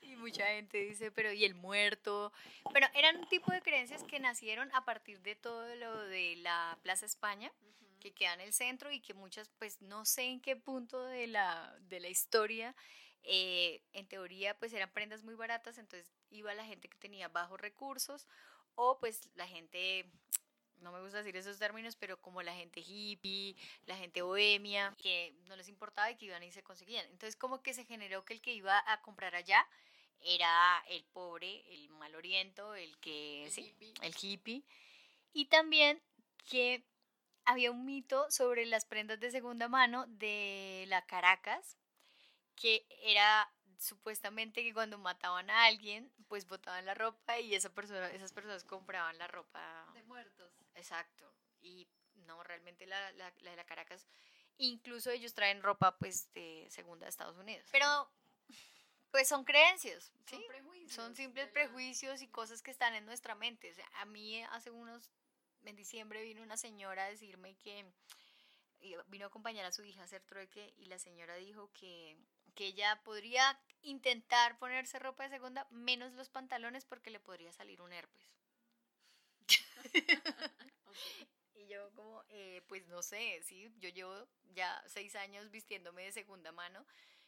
y mucha gente dice, pero ¿y el muerto? Pero eran un tipo de creencias que nacieron a partir de todo lo de la Plaza España que queda en el centro y que muchas, pues no sé en qué punto de la, de la historia, eh, en teoría pues eran prendas muy baratas, entonces iba la gente que tenía bajos recursos o pues la gente, no me gusta decir esos términos, pero como la gente hippie, la gente bohemia, que no les importaba y que iban y se conseguían. Entonces como que se generó que el que iba a comprar allá era el pobre, el mal oriento, el que, el, hippie. el hippie. Y también que había un mito sobre las prendas de segunda mano de la Caracas, que era supuestamente que cuando mataban a alguien, pues botaban la ropa y esa persona, esas personas compraban la ropa de muertos. Exacto. Y no, realmente la, la, la de la Caracas, incluso ellos traen ropa pues de segunda de Estados Unidos. Pero pues son creencias, ¿sí? Son, prejuicios, son simples prejuicios y cosas que están en nuestra mente. O sea, a mí hace unos, en diciembre vino una señora a decirme que vino a acompañar a su hija a hacer trueque y la señora dijo que, que ella podría intentar ponerse ropa de segunda menos los pantalones porque le podría salir un herpes. Y yo como, eh, pues no sé, sí, yo llevo ya seis años vistiéndome de segunda mano,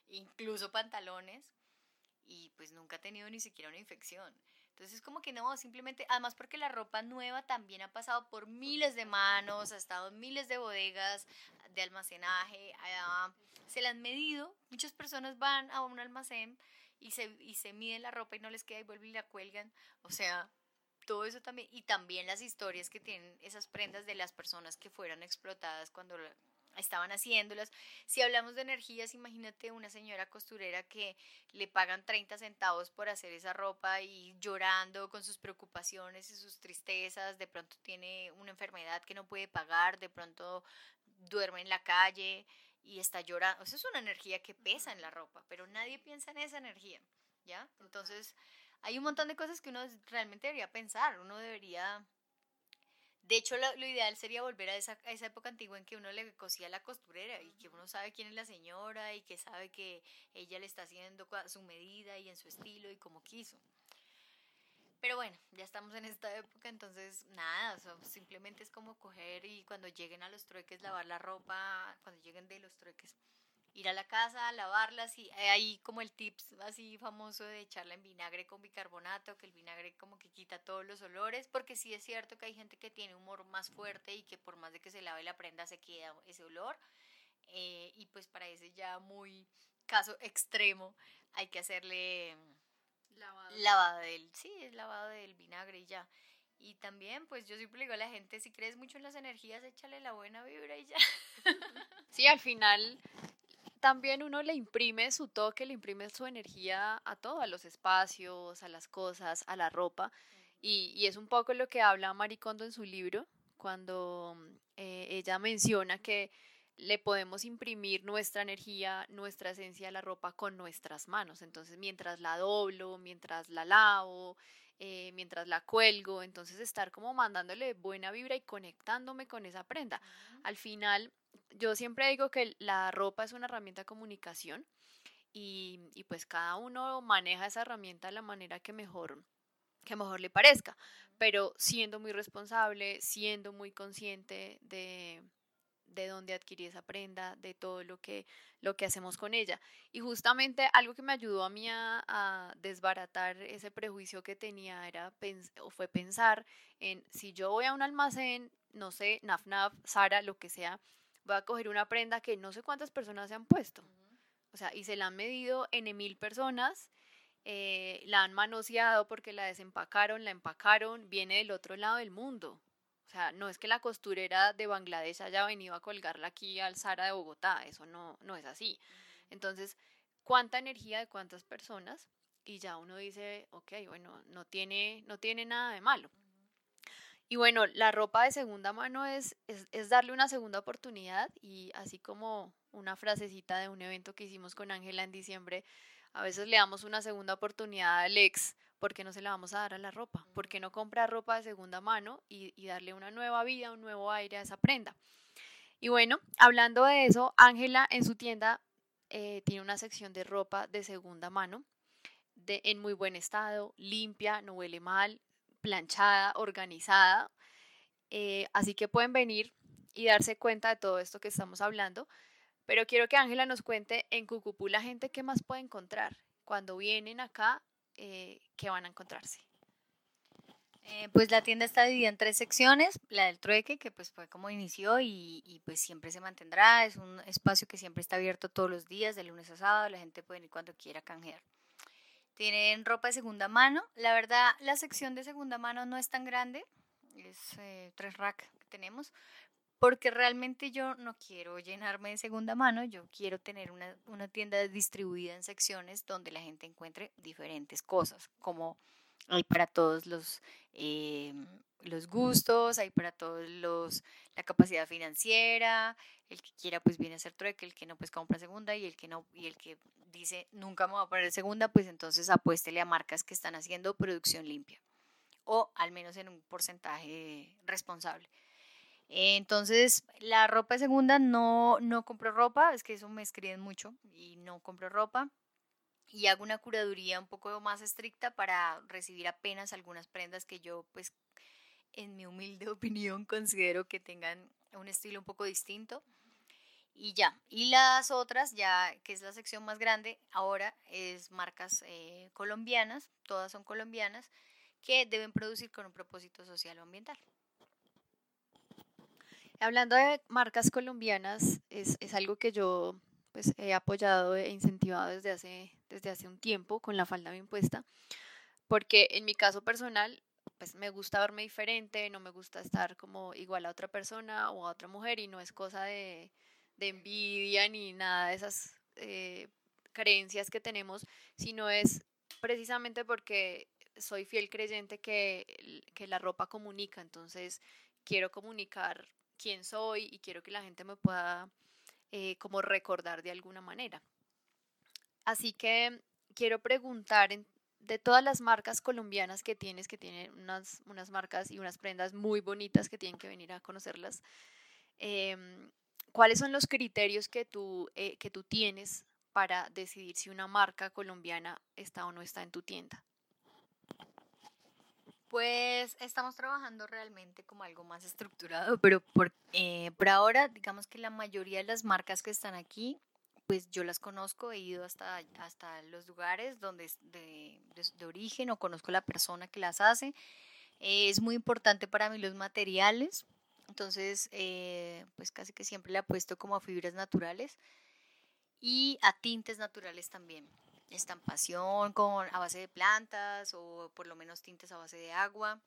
incluso pantalones, y pues nunca he tenido ni siquiera una infección. Entonces es como que no, simplemente, además porque la ropa nueva también ha pasado por miles de manos, ha estado en miles de bodegas de almacenaje, se la han medido, muchas personas van a un almacén y se, y se miden la ropa y no les queda y vuelven y la cuelgan, o sea, todo eso también, y también las historias que tienen esas prendas de las personas que fueron explotadas cuando estaban haciéndolas. Si hablamos de energías, imagínate una señora costurera que le pagan 30 centavos por hacer esa ropa y llorando con sus preocupaciones y sus tristezas, de pronto tiene una enfermedad que no puede pagar, de pronto duerme en la calle y está llorando. Eso es una energía que pesa en la ropa, pero nadie piensa en esa energía, ¿ya? Entonces, hay un montón de cosas que uno realmente debería pensar, uno debería de hecho, lo, ideal sería volver a esa, esa, época antigua en que uno le cosía la costurera y que uno sabe quién es la señora y que sabe que ella le está haciendo a su medida y en su estilo y como quiso. Pero bueno, ya estamos en esta época, entonces nada, simplemente es como coger y cuando lleguen a los trueques lavar la ropa, cuando lleguen de los trueques ir a la casa, lavarlas y ahí como el tips así famoso de echarla en vinagre con bicarbonato, que el vinagre como que quita todos los olores, porque sí es cierto que hay gente que tiene humor más fuerte y que por más de que se lave la prenda se queda ese olor. Eh, y pues para ese ya muy caso extremo hay que hacerle lavado, lavado del, sí, es lavado del vinagre y ya. Y también, pues yo siempre le digo a la gente, si crees mucho en las energías, échale la buena vibra y ya. Sí, al final también uno le imprime su toque, le imprime su energía a todo, a los espacios, a las cosas, a la ropa. Y, es un poco lo que habla Maricondo en su libro, cuando eh, ella menciona que le podemos imprimir nuestra energía, nuestra esencia a la ropa con nuestras manos. Entonces, mientras la doblo, mientras la lavo, eh, mientras la cuelgo, entonces estar como mandándole buena vibra y conectándome con esa prenda. Al final, yo siempre digo que la ropa es una herramienta de comunicación y, y, pues cada uno maneja esa herramienta de la manera que mejor que mejor le parezca, pero siendo muy responsable, siendo muy consciente de, de dónde adquirí esa prenda, de todo lo que, lo que hacemos con ella. Y justamente algo que me ayudó a mí a, desbaratar ese prejuicio que tenía era o fue pensar en si yo voy a un almacén, no sé, Naf Naf, Sara, lo que sea, voy a coger una prenda que no sé cuántas personas se han puesto. O sea, y se la han medido en mil personas, eh, la han manoseado porque la desempacaron, la empacaron, viene del otro lado del mundo. O sea, no es que la costurera de Bangladesh haya venido a colgarla aquí al Zara de Bogotá, eso no, no es así. Entonces, ¿cuánta energía de cuántas personas? Y ya uno dice, ok, bueno, no tiene, no tiene nada de malo. Y bueno, la ropa de segunda mano es, es, es darle una segunda oportunidad y así como una frasecita de un evento que hicimos con Ángela en diciembre, a veces le damos una segunda oportunidad al ex ¿por qué no se la vamos a dar a la ropa? ¿Por qué no comprar ropa de segunda mano y, darle una nueva vida, un nuevo aire a esa prenda? Y bueno, hablando de eso, Ángela en su tienda eh, tiene una sección de ropa de segunda mano, de, en muy buen estado, limpia, no huele mal, planchada, organizada. Eh, así que pueden venir y darse cuenta de todo esto que estamos hablando. Pero quiero que Ángela nos cuente en Cucupú la gente qué más puede encontrar cuando vienen acá eh, que van a encontrarse? Eh, pues la tienda está dividida en tres secciones, la del trueque, que pues fue como inició y, pues siempre se mantendrá, es un espacio que siempre está abierto todos los días, de lunes a sábado, la gente puede ir cuando quiera canjear. Tienen ropa de segunda mano, la verdad la sección de segunda mano no es tan grande, es eh, tres racks que tenemos, porque realmente yo no quiero llenarme de segunda mano, yo quiero tener una, una tienda distribuida en secciones donde la gente encuentre diferentes cosas, como hay para todos los, eh, los gustos, hay para todos los, la capacidad financiera, el que quiera pues viene a hacer trueque, el que no pues compra segunda y el que no, y el que dice nunca me voy a poner segunda, pues entonces apuéstele a marcas que están haciendo producción limpia o al menos en un porcentaje responsable. Entonces, la ropa de segunda no, no compro ropa, es que eso me escriben mucho y no compro ropa. Y hago una curaduría un poco más estricta para recibir apenas algunas prendas que yo, pues, en mi humilde opinión, considero que tengan un estilo un poco distinto. Y ya, y las otras, ya que es la sección más grande, ahora es marcas eh, colombianas, todas son colombianas, que deben producir con un propósito social o ambiental. Hablando de marcas colombianas, es, es algo que yo pues, he apoyado e incentivado desde hace, desde hace un tiempo con la falda bien puesta, porque en mi caso personal, pues me gusta verme diferente, no me gusta estar como igual a otra persona o a otra mujer y no es cosa de, de envidia ni nada de esas eh, creencias que tenemos, sino es precisamente porque soy fiel creyente que, que la ropa comunica, entonces quiero comunicar quién soy y quiero que la gente me pueda eh, como recordar de alguna manera. Así que quiero preguntar de todas las marcas colombianas que tienes, que tienen unas, unas marcas y unas prendas muy bonitas que tienen que venir a conocerlas, em, ¿cuáles son los criterios que tú, eh, que tú tienes para decidir si una marca colombiana está o no está en tu tienda? Pues estamos trabajando realmente como algo más estructurado, pero por, eh, por ahora, digamos que la mayoría de las marcas que están aquí, pues yo las conozco, he ido hasta, hasta los lugares donde de, de, origen o conozco la persona que las hace. Eh, es muy importante para mí los materiales, entonces eh, pues casi que siempre le apuesto como a fibras naturales y a tintes naturales también estampación con, a base de plantas o por lo menos tintes a base de agua.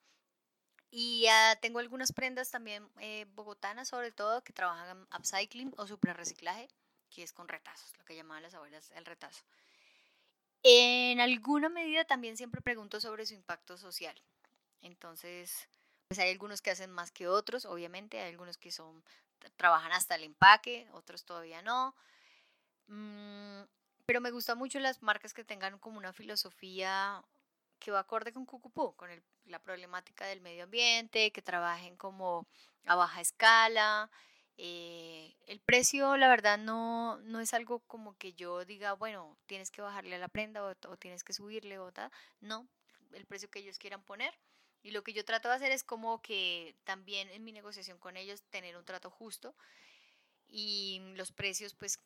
Y tengo algunas prendas también eh, bogotanas, sobre todo, que trabajan upcycling o reciclaje que es con retazos, lo que llamaban las abuelas el retazo. En alguna medida también siempre pregunto sobre su impacto social. Entonces, pues hay algunos que hacen más que otros, obviamente, hay algunos que son trabajan hasta el empaque, otros todavía no. Mm, pero me gustan mucho las marcas que tengan como una filosofía que va acorde con Cucupú, con la problemática del medio ambiente, que trabajen como a baja escala. Eh, el precio, la verdad, no, no es algo como que yo diga, bueno, tienes que bajarle a la prenda o, o tienes que subirle o tal. No, el precio que ellos quieran poner. Y lo que yo trato de hacer es como que también en mi negociación con ellos tener un trato justo y los precios pues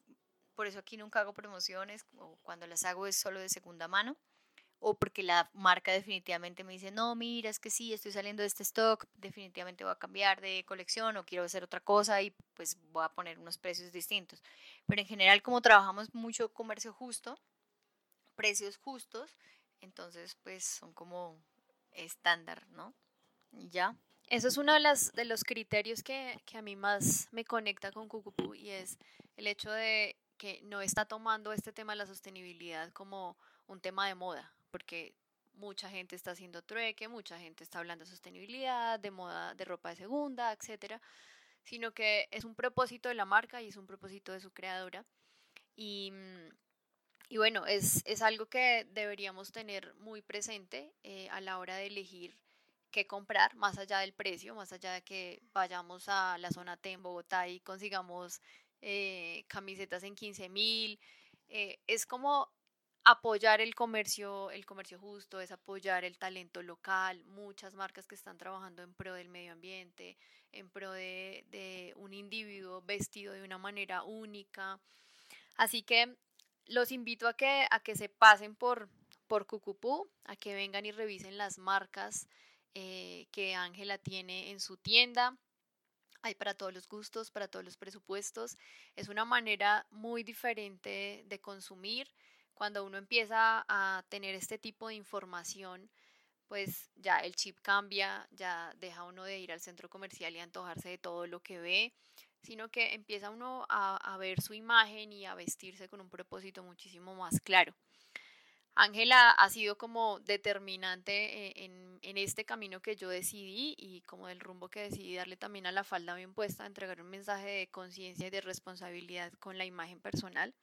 por eso aquí nunca hago promociones o cuando las hago es solo de segunda mano o porque la marca definitivamente me dice, no, mira, es que sí, estoy saliendo de este stock, definitivamente voy a cambiar de colección o quiero hacer otra cosa y pues voy a poner unos precios distintos. Pero en general, como trabajamos mucho comercio justo, precios justos, entonces pues son como estándar, ¿no? ya. Eso es uno de, las, de los criterios que, que a mí más me conecta con Cucupú y es el hecho de que no está tomando este tema de la sostenibilidad como un tema de moda, porque mucha gente está haciendo trueque, mucha gente está hablando de sostenibilidad, de moda de ropa de segunda, etcétera, sino que es un propósito de la marca y es un propósito de su creadora. Y, y bueno, es, es, algo que deberíamos tener muy presente eh, a la hora de elegir qué comprar, más allá del precio, más allá de que vayamos a la zona T en Bogotá y consigamos eh, camisetas en 15 mil. Eh, es como apoyar el comercio, el comercio justo, es apoyar el talento local, muchas marcas que están trabajando en pro del medio ambiente, en pro de, de un individuo vestido de una manera única. Así que los invito a que, a que se pasen por, por Cucupú, a que vengan y revisen las marcas eh, que Ángela tiene en su tienda hay para todos los gustos, para todos los presupuestos. Es una manera muy diferente de consumir. Cuando uno empieza a tener este tipo de información, pues ya el chip cambia, ya deja uno de ir al centro comercial y antojarse de todo lo que ve, sino que empieza uno a, ver su imagen y a vestirse con un propósito muchísimo más claro. Ángela ha sido como determinante e, en, en, este camino que yo decidí y como del rumbo que decidí darle también a la falda bien puesta, entregar un mensaje de conciencia y de responsabilidad con la imagen personal.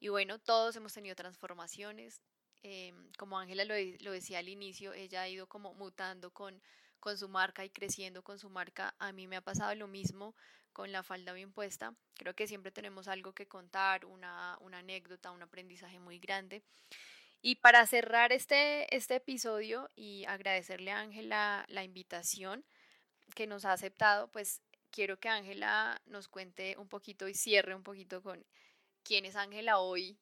Y bueno, todos hemos tenido transformaciones, Em, como Ángela lo, lo, decía al inicio, ella ha ido como mutando con, con su marca y creciendo con su marca. A mí me ha pasado lo mismo con la falda bien puesta. Creo que siempre tenemos algo que contar, una, una anécdota, un aprendizaje muy grande. Y para cerrar este, este episodio y agradecerle a Ángela la invitación que nos ha aceptado, pues quiero que Ángela nos cuente un poquito y cierre un poquito con quién es Ángela hoy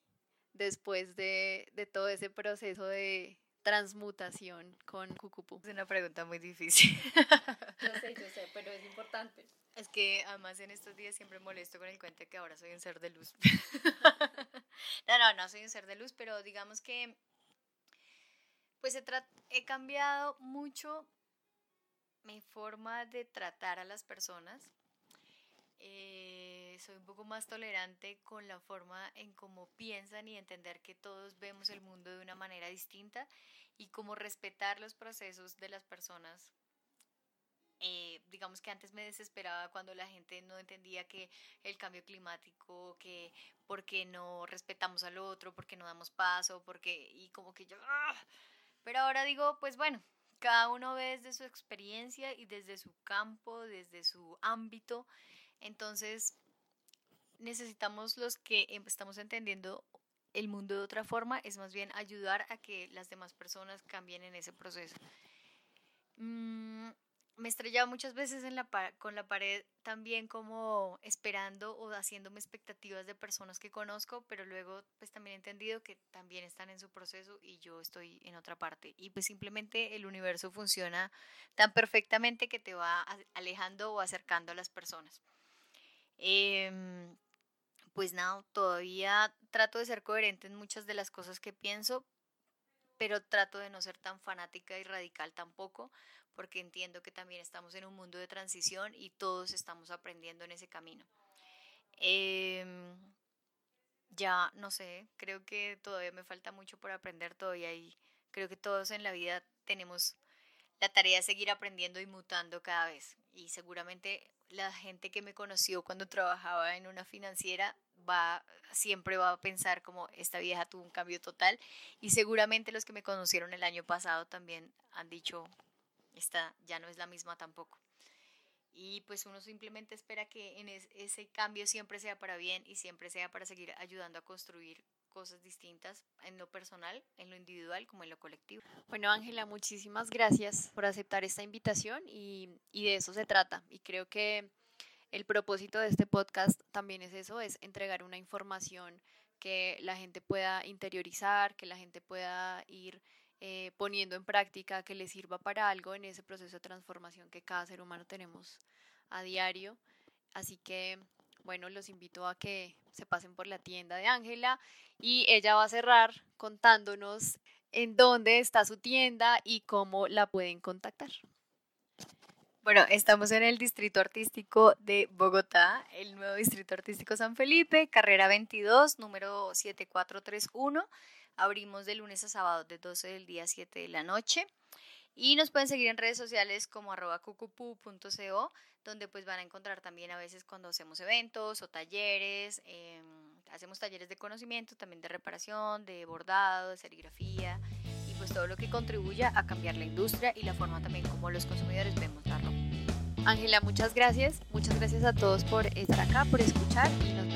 después de, de todo ese proceso de transmutación con Cucupú? Es una pregunta muy difícil. yo sé, yo sé, pero es importante. Es que además en estos días siempre molesto con el cuento que ahora soy un ser de luz. no, no, no soy un ser de luz, pero digamos que pues he, he cambiado mucho mi forma de tratar a las personas. Eh, soy un poco más tolerante con la forma en cómo piensan y entender que todos vemos el mundo de una manera distinta y cómo respetar los procesos de las personas. Eh, digamos que antes me desesperaba cuando la gente no entendía que el cambio climático, que porque no respetamos al otro, porque no damos paso, porque y como que yo, ¡ah! pero ahora digo, pues bueno, cada uno ve desde su experiencia y desde su campo, desde su ámbito, entonces necesitamos los que em, estamos entendiendo el mundo de otra forma, es más bien ayudar a que las demás personas cambien en ese proceso. Mm, me estrellaba muchas veces con la pared también como esperando o haciéndome expectativas de personas que conozco, pero luego pues también he entendido que también están en su proceso y yo estoy en otra parte. Y pues simplemente el universo funciona tan perfectamente que te va alejando o acercando a las personas. Eh, pues nada, todavía trato de ser coherente en muchas de las cosas que pienso, pero trato de no ser tan fanática y radical tampoco, porque entiendo que también estamos en un mundo de transición y todos estamos aprendiendo en ese camino. Em, ya no sé, creo que todavía me falta mucho por aprender todavía y creo que todos en la vida tenemos la tarea de seguir aprendiendo y mutando cada vez. Y seguramente la gente que me conoció cuando trabajaba en una financiera va siempre va a pensar como esta vieja tuvo un cambio total y seguramente los que me conocieron el año pasado también han dicho esta ya no es la misma tampoco. Y pues uno simplemente espera que en ese cambio siempre sea para bien y siempre sea para seguir ayudando a construir cosas distintas en lo personal, en lo individual como en lo colectivo. Bueno, Ángela, muchísimas gracias por aceptar esta invitación y, y de eso se trata. Y creo que el propósito de este podcast también es eso, es entregar una información que la gente pueda interiorizar, que la gente pueda ir eh, poniendo en práctica, que le sirva para algo en ese proceso de transformación que cada ser humano tenemos a diario. Así que bueno, los invito a que se pasen por la tienda de Ángela y ella va a cerrar contándonos en dónde está su tienda y cómo la pueden contactar. Bueno, estamos en el Distrito Artístico de Bogotá, el nuevo Distrito Artístico San Felipe, carrera 22, número 7431. Abrimos de lunes a sábado de 12 del día a 7 de la noche. Y nos pueden seguir en redes sociales como arroba cucupu.co, donde pues van a encontrar también a veces cuando hacemos eventos o talleres, em, hacemos talleres de conocimiento, también de reparación, de bordado, de serigrafía pues todo lo que contribuya a cambiar la industria y la forma también como los consumidores vemos la ropa. Ángela, muchas gracias. Muchas gracias a todos por estar acá, por escuchar y nos